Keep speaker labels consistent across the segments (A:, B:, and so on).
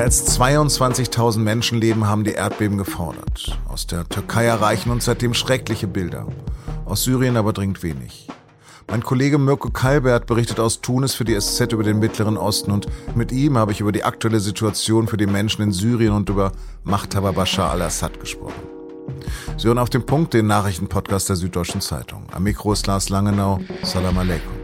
A: Mehr als 22.000 Menschenleben haben die Erdbeben gefordert. Aus der Türkei erreichen uns seitdem schreckliche Bilder. Aus Syrien aber dringt wenig. Mein Kollege Mirko Kalbert berichtet aus Tunis für die SZ über den Mittleren Osten und mit ihm habe ich über die aktuelle Situation für die Menschen in Syrien und über Machthaber Bashar al-Assad gesprochen. Sie hören auf dem Punkt den Nachrichtenpodcast der Süddeutschen Zeitung. Am Mikro ist Lars Langenau. Salam Aleikum.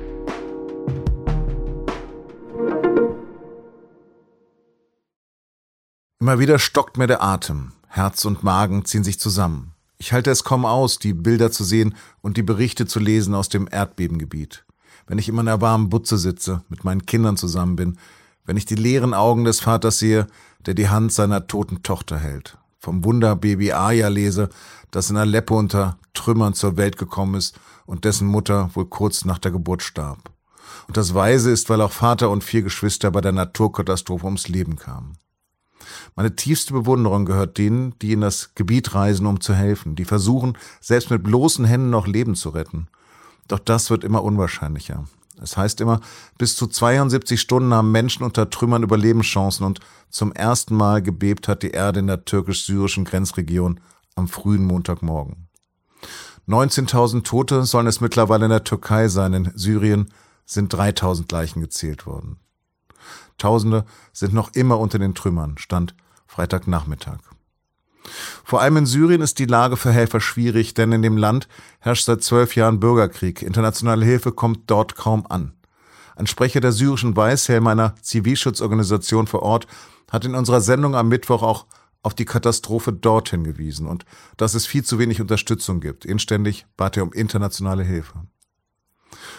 A: Immer wieder stockt mir der Atem. Herz und Magen ziehen sich zusammen. Ich halte es kaum aus, die Bilder zu sehen und die Berichte zu lesen aus dem Erdbebengebiet. Wenn ich in meiner warmen Butze sitze, mit meinen Kindern zusammen bin, wenn ich die leeren Augen des Vaters sehe, der die Hand seiner toten Tochter hält, vom Wunderbaby Aya lese, das in Aleppo unter Trümmern zur Welt gekommen ist und dessen Mutter wohl kurz nach der Geburt starb. Und das Weise ist, weil auch Vater und vier Geschwister bei der Naturkatastrophe ums Leben kamen. Meine tiefste Bewunderung gehört denen, die in das Gebiet reisen, um zu helfen, die versuchen, selbst mit bloßen Händen noch Leben zu retten. Doch das wird immer unwahrscheinlicher. Es heißt immer, bis zu 72 Stunden haben Menschen unter Trümmern Überlebenschancen und zum ersten Mal gebebt hat die Erde in der türkisch-syrischen Grenzregion am frühen Montagmorgen. 19.000 Tote sollen es mittlerweile in der Türkei sein. In Syrien sind 3.000 Leichen gezählt worden. Tausende sind noch immer unter den Trümmern, stand Freitagnachmittag. Vor allem in Syrien ist die Lage für Helfer schwierig, denn in dem Land herrscht seit zwölf Jahren Bürgerkrieg. Internationale Hilfe kommt dort kaum an. Ein Sprecher der syrischen Weißhelme einer Zivilschutzorganisation vor Ort hat in unserer Sendung am Mittwoch auch auf die Katastrophe dort hingewiesen und dass es viel zu wenig Unterstützung gibt. Inständig bat er um internationale Hilfe.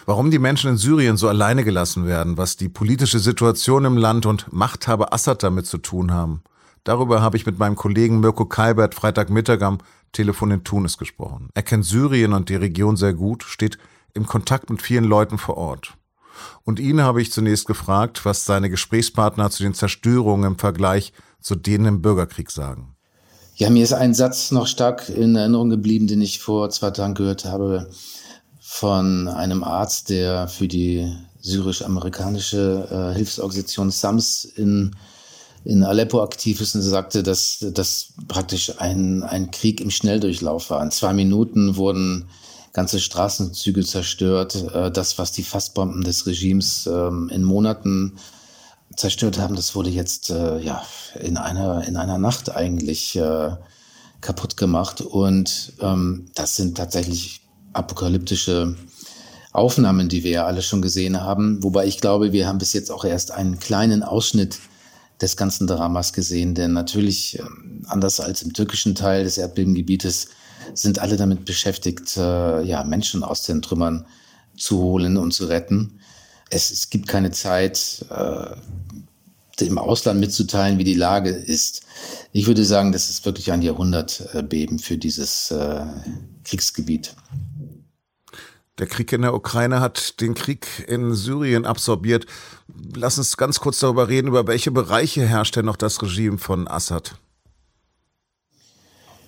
A: Warum die Menschen in Syrien so alleine gelassen werden, was die politische Situation im Land und Machthaber Assad damit zu tun haben, darüber habe ich mit meinem Kollegen Mirko Kalbert Freitagmittag am Telefon in Tunis gesprochen. Er kennt Syrien und die Region sehr gut, steht im Kontakt mit vielen Leuten vor Ort. Und ihn habe ich zunächst gefragt, was seine Gesprächspartner zu den Zerstörungen im Vergleich zu denen im Bürgerkrieg sagen.
B: Ja, mir ist ein Satz noch stark in Erinnerung geblieben, den ich vor zwei Tagen gehört habe von einem Arzt, der für die syrisch-amerikanische äh, Hilfsorganisation SAMS in, in Aleppo aktiv ist und sagte, dass das praktisch ein, ein Krieg im Schnelldurchlauf war. In zwei Minuten wurden ganze Straßenzüge zerstört. Äh, das, was die Fassbomben des Regimes ähm, in Monaten zerstört haben, das wurde jetzt äh, ja in einer in einer Nacht eigentlich äh, kaputt gemacht. Und ähm, das sind tatsächlich apokalyptische Aufnahmen, die wir ja alle schon gesehen haben. Wobei ich glaube, wir haben bis jetzt auch erst einen kleinen Ausschnitt des ganzen Dramas gesehen, denn natürlich, ähm, anders als im türkischen Teil des Erdbebengebietes, sind alle damit beschäftigt, äh, ja, Menschen aus den Trümmern zu holen und zu retten. Es, es gibt keine Zeit, äh, im Ausland mitzuteilen, wie die Lage ist. Ich würde sagen, das ist wirklich ein Jahrhundertbeben für dieses äh, Kriegsgebiet.
A: Der Krieg in der Ukraine hat den Krieg in Syrien absorbiert. Lass uns ganz kurz darüber reden, über welche Bereiche herrscht denn noch das Regime von Assad?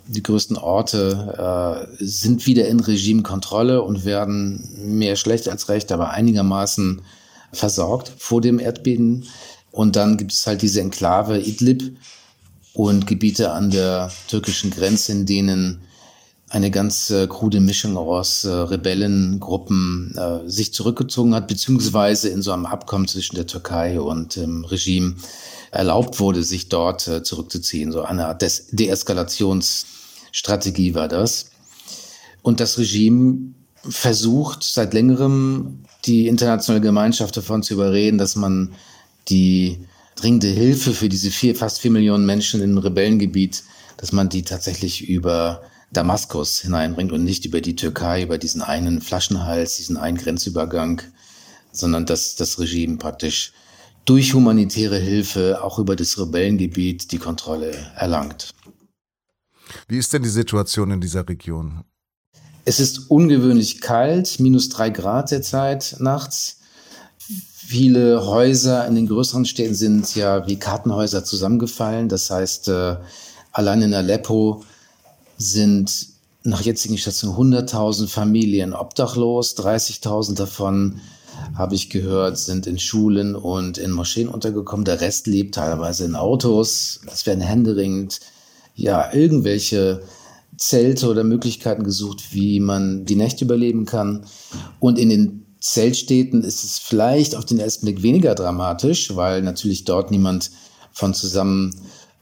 B: Die größten Orte äh, sind wieder in Regimekontrolle und werden mehr schlecht als recht, aber einigermaßen versorgt vor dem Erdbeben. Und dann gibt es halt diese Enklave Idlib und Gebiete an der türkischen Grenze, in denen eine ganz äh, krude Mischung aus äh, Rebellengruppen äh, sich zurückgezogen hat, beziehungsweise in so einem Abkommen zwischen der Türkei und dem Regime erlaubt wurde, sich dort äh, zurückzuziehen. So eine Art Deeskalationsstrategie war das. Und das Regime versucht seit längerem die internationale Gemeinschaft davon zu überreden, dass man die dringende Hilfe für diese vier, fast vier Millionen Menschen im Rebellengebiet, dass man die tatsächlich über Damaskus hineinbringt und nicht über die Türkei, über diesen einen Flaschenhals, diesen einen Grenzübergang, sondern dass das Regime praktisch durch humanitäre Hilfe auch über das Rebellengebiet die Kontrolle erlangt.
A: Wie ist denn die Situation in dieser Region?
B: Es ist ungewöhnlich kalt, minus drei Grad derzeit nachts. Viele Häuser in den größeren Städten sind ja wie Kartenhäuser zusammengefallen. Das heißt, äh, allein in Aleppo sind nach jetzigen Schätzungen 100.000 Familien obdachlos, 30.000 davon habe ich gehört, sind in Schulen und in Moscheen untergekommen. Der Rest lebt teilweise in Autos. Es werden händeringend ja irgendwelche Zelte oder Möglichkeiten gesucht, wie man die Nächte überleben kann. Und in den Zeltstädten ist es vielleicht auf den ersten Blick weniger dramatisch, weil natürlich dort niemand von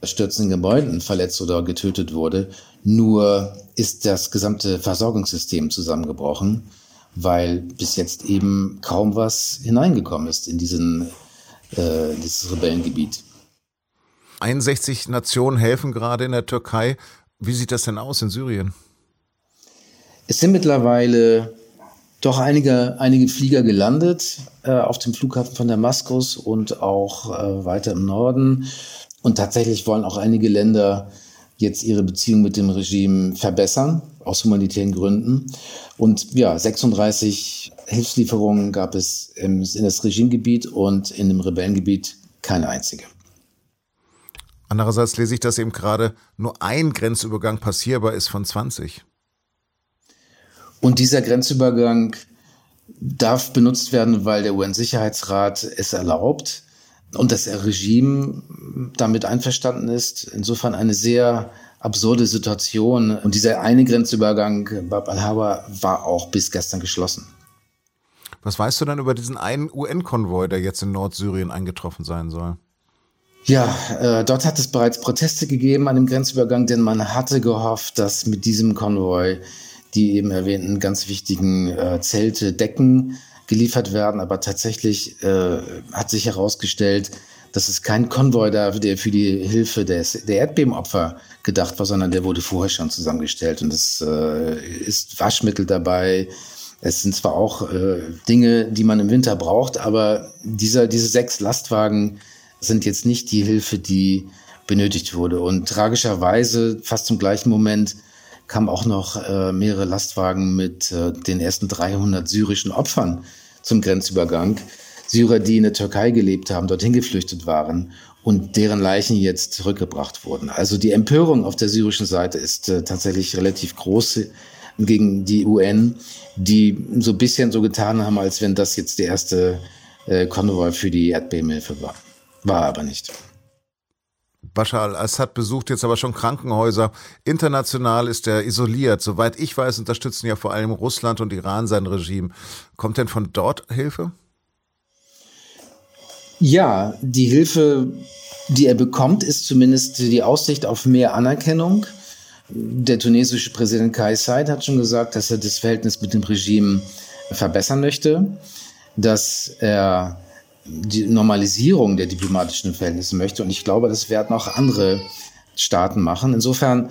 B: zusammenstürzenden Gebäuden verletzt oder getötet wurde. Nur ist das gesamte Versorgungssystem zusammengebrochen, weil bis jetzt eben kaum was hineingekommen ist in diesen, äh, dieses Rebellengebiet.
A: 61 Nationen helfen gerade in der Türkei. Wie sieht das denn aus in Syrien?
B: Es sind mittlerweile doch einige, einige Flieger gelandet äh, auf dem Flughafen von Damaskus und auch äh, weiter im Norden. Und tatsächlich wollen auch einige Länder jetzt ihre Beziehung mit dem Regime verbessern, aus humanitären Gründen. Und ja, 36 Hilfslieferungen gab es im, in das Regimegebiet und in dem Rebellengebiet keine einzige.
A: Andererseits lese ich, dass eben gerade nur ein Grenzübergang passierbar ist von 20.
B: Und dieser Grenzübergang darf benutzt werden, weil der UN-Sicherheitsrat es erlaubt und das Regime damit einverstanden ist. Insofern eine sehr absurde Situation. Und dieser eine Grenzübergang, Bab al-Hawa, war auch bis gestern geschlossen.
A: Was weißt du denn über diesen einen UN-Konvoi, der jetzt in Nordsyrien eingetroffen sein soll?
B: Ja, äh, dort hat es bereits Proteste gegeben an dem Grenzübergang, denn man hatte gehofft, dass mit diesem Konvoi die eben erwähnten ganz wichtigen äh, Zelte, Decken geliefert werden. Aber tatsächlich äh, hat sich herausgestellt, dass es kein Konvoi da, der für die Hilfe des, der Erdbebenopfer gedacht war, sondern der wurde vorher schon zusammengestellt. Und es äh, ist Waschmittel dabei. Es sind zwar auch äh, Dinge, die man im Winter braucht, aber dieser, diese sechs Lastwagen sind jetzt nicht die Hilfe, die benötigt wurde. Und tragischerweise, fast zum gleichen Moment, kamen auch noch äh, mehrere Lastwagen mit äh, den ersten 300 syrischen Opfern zum Grenzübergang. Syrer, die in der Türkei gelebt haben, dorthin geflüchtet waren und deren Leichen jetzt zurückgebracht wurden. Also die Empörung auf der syrischen Seite ist äh, tatsächlich relativ groß gegen die UN, die so ein bisschen so getan haben, als wenn das jetzt der erste äh, Konvoi für die Erdbebenhilfe war. War aber nicht.
A: Bashar al-Assad besucht jetzt aber schon Krankenhäuser. International ist er isoliert. Soweit ich weiß, unterstützen ja vor allem Russland und Iran sein Regime. Kommt denn von dort Hilfe?
B: Ja, die Hilfe, die er bekommt, ist zumindest die Aussicht auf mehr Anerkennung. Der tunesische Präsident Kai Said hat schon gesagt, dass er das Verhältnis mit dem Regime verbessern möchte, dass er die Normalisierung der diplomatischen Verhältnisse möchte. Und ich glaube, das werden auch andere Staaten machen. Insofern,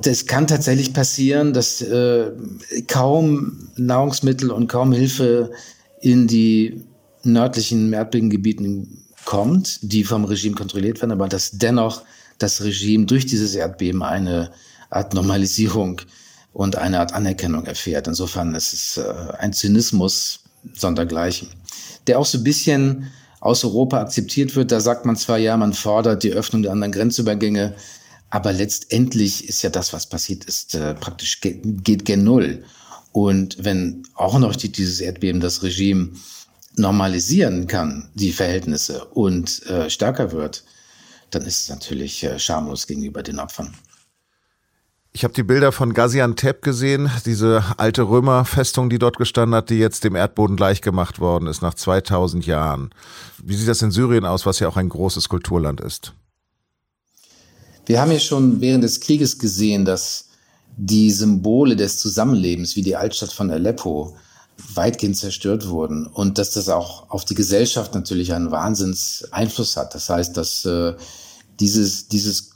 B: das kann tatsächlich passieren, dass äh, kaum Nahrungsmittel und kaum Hilfe in die nördlichen Erdbebengebieten kommt, die vom Regime kontrolliert werden, aber dass dennoch das Regime durch dieses Erdbeben eine Art Normalisierung und eine Art Anerkennung erfährt. Insofern ist es äh, ein Zynismus sondergleichen der auch so ein bisschen aus Europa akzeptiert wird. Da sagt man zwar, ja, man fordert die Öffnung der anderen Grenzübergänge, aber letztendlich ist ja das, was passiert ist, äh, praktisch ge geht gen Null. Und wenn auch noch die, dieses Erdbeben das Regime normalisieren kann, die Verhältnisse und äh, stärker wird, dann ist es natürlich äh, schamlos gegenüber den Opfern.
A: Ich habe die Bilder von Gaziantep gesehen, diese alte Römerfestung, die dort gestanden hat, die jetzt dem Erdboden gleichgemacht worden ist nach 2000 Jahren. Wie sieht das in Syrien aus, was ja auch ein großes Kulturland ist?
B: Wir haben ja schon während des Krieges gesehen, dass die Symbole des Zusammenlebens, wie die Altstadt von Aleppo, weitgehend zerstört wurden und dass das auch auf die Gesellschaft natürlich einen Wahnsinnseinfluss hat. Das heißt, dass äh, dieses, dieses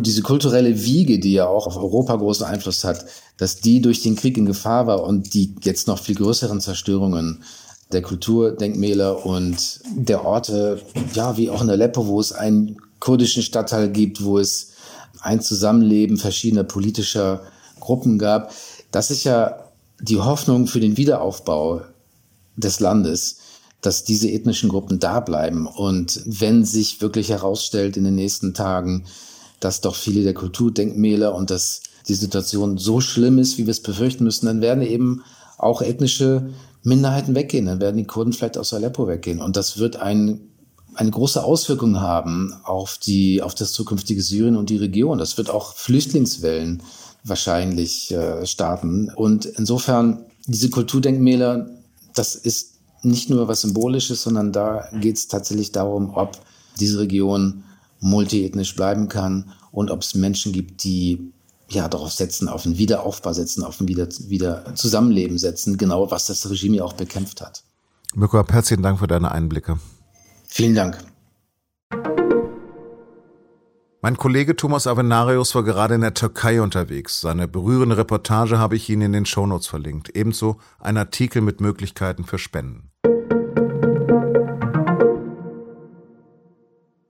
B: diese kulturelle Wiege, die ja auch auf Europa großen Einfluss hat, dass die durch den Krieg in Gefahr war und die jetzt noch viel größeren Zerstörungen der Kulturdenkmäler und der Orte, ja, wie auch in Aleppo, wo es einen kurdischen Stadtteil gibt, wo es ein Zusammenleben verschiedener politischer Gruppen gab. Das ist ja die Hoffnung für den Wiederaufbau des Landes, dass diese ethnischen Gruppen da bleiben. Und wenn sich wirklich herausstellt in den nächsten Tagen, dass doch viele der Kulturdenkmäler und dass die Situation so schlimm ist, wie wir es befürchten müssen, dann werden eben auch ethnische Minderheiten weggehen. Dann werden die Kurden vielleicht aus Aleppo weggehen. Und das wird ein, eine große Auswirkung haben auf, die, auf das zukünftige Syrien und die Region. Das wird auch Flüchtlingswellen wahrscheinlich äh, starten. Und insofern, diese Kulturdenkmäler, das ist nicht nur was Symbolisches, sondern da geht es tatsächlich darum, ob diese Region multiethnisch bleiben kann und ob es Menschen gibt, die ja darauf setzen, auf einen Wiederaufbau setzen, auf ein wieder, wieder Zusammenleben setzen, genau was das Regime ja auch bekämpft hat.
A: Mirko, herzlichen Dank für deine Einblicke.
B: Vielen Dank.
A: Mein Kollege Thomas Avenarius war gerade in der Türkei unterwegs. Seine berührende Reportage habe ich Ihnen in den Shownotes verlinkt. Ebenso ein Artikel mit Möglichkeiten für Spenden.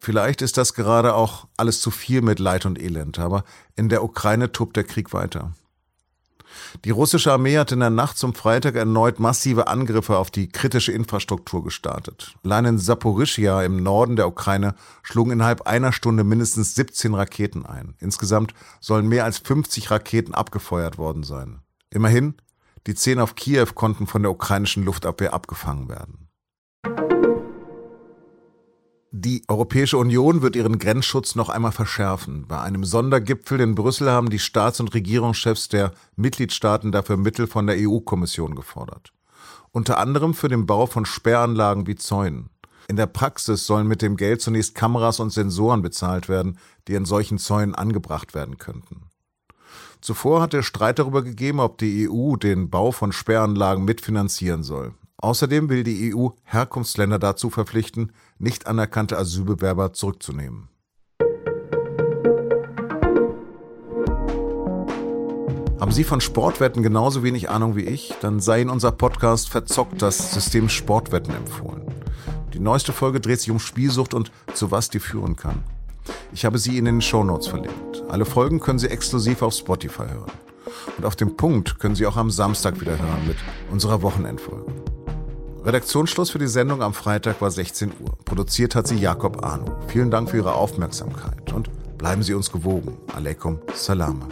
A: Vielleicht ist das gerade auch alles zu viel mit Leid und Elend, aber in der Ukraine tobt der Krieg weiter. Die russische Armee hat in der Nacht zum Freitag erneut massive Angriffe auf die kritische Infrastruktur gestartet. Allein in Saporischia im Norden der Ukraine schlugen innerhalb einer Stunde mindestens 17 Raketen ein. Insgesamt sollen mehr als 50 Raketen abgefeuert worden sein. Immerhin, die 10 auf Kiew konnten von der ukrainischen Luftabwehr abgefangen werden. Die Europäische Union wird ihren Grenzschutz noch einmal verschärfen. Bei einem Sondergipfel in Brüssel haben die Staats- und Regierungschefs der Mitgliedstaaten dafür Mittel von der EU-Kommission gefordert. Unter anderem für den Bau von Sperranlagen wie Zäunen. In der Praxis sollen mit dem Geld zunächst Kameras und Sensoren bezahlt werden, die in solchen Zäunen angebracht werden könnten. Zuvor hat der Streit darüber gegeben, ob die EU den Bau von Sperranlagen mitfinanzieren soll. Außerdem will die EU Herkunftsländer dazu verpflichten, nicht anerkannte Asylbewerber zurückzunehmen. Haben Sie von Sportwetten genauso wenig Ahnung wie ich? Dann sei Ihnen unser Podcast Verzockt das System Sportwetten empfohlen. Die neueste Folge dreht sich um Spielsucht und zu was die führen kann. Ich habe sie in den Shownotes verlinkt. Alle Folgen können Sie exklusiv auf Spotify hören. Und auf dem Punkt können Sie auch am Samstag wieder hören mit unserer Wochenendfolge. Redaktionsschluss für die Sendung am Freitag war 16 Uhr. Produziert hat sie Jakob Arno. Vielen Dank für Ihre Aufmerksamkeit und bleiben Sie uns gewogen. Aleikum Salama.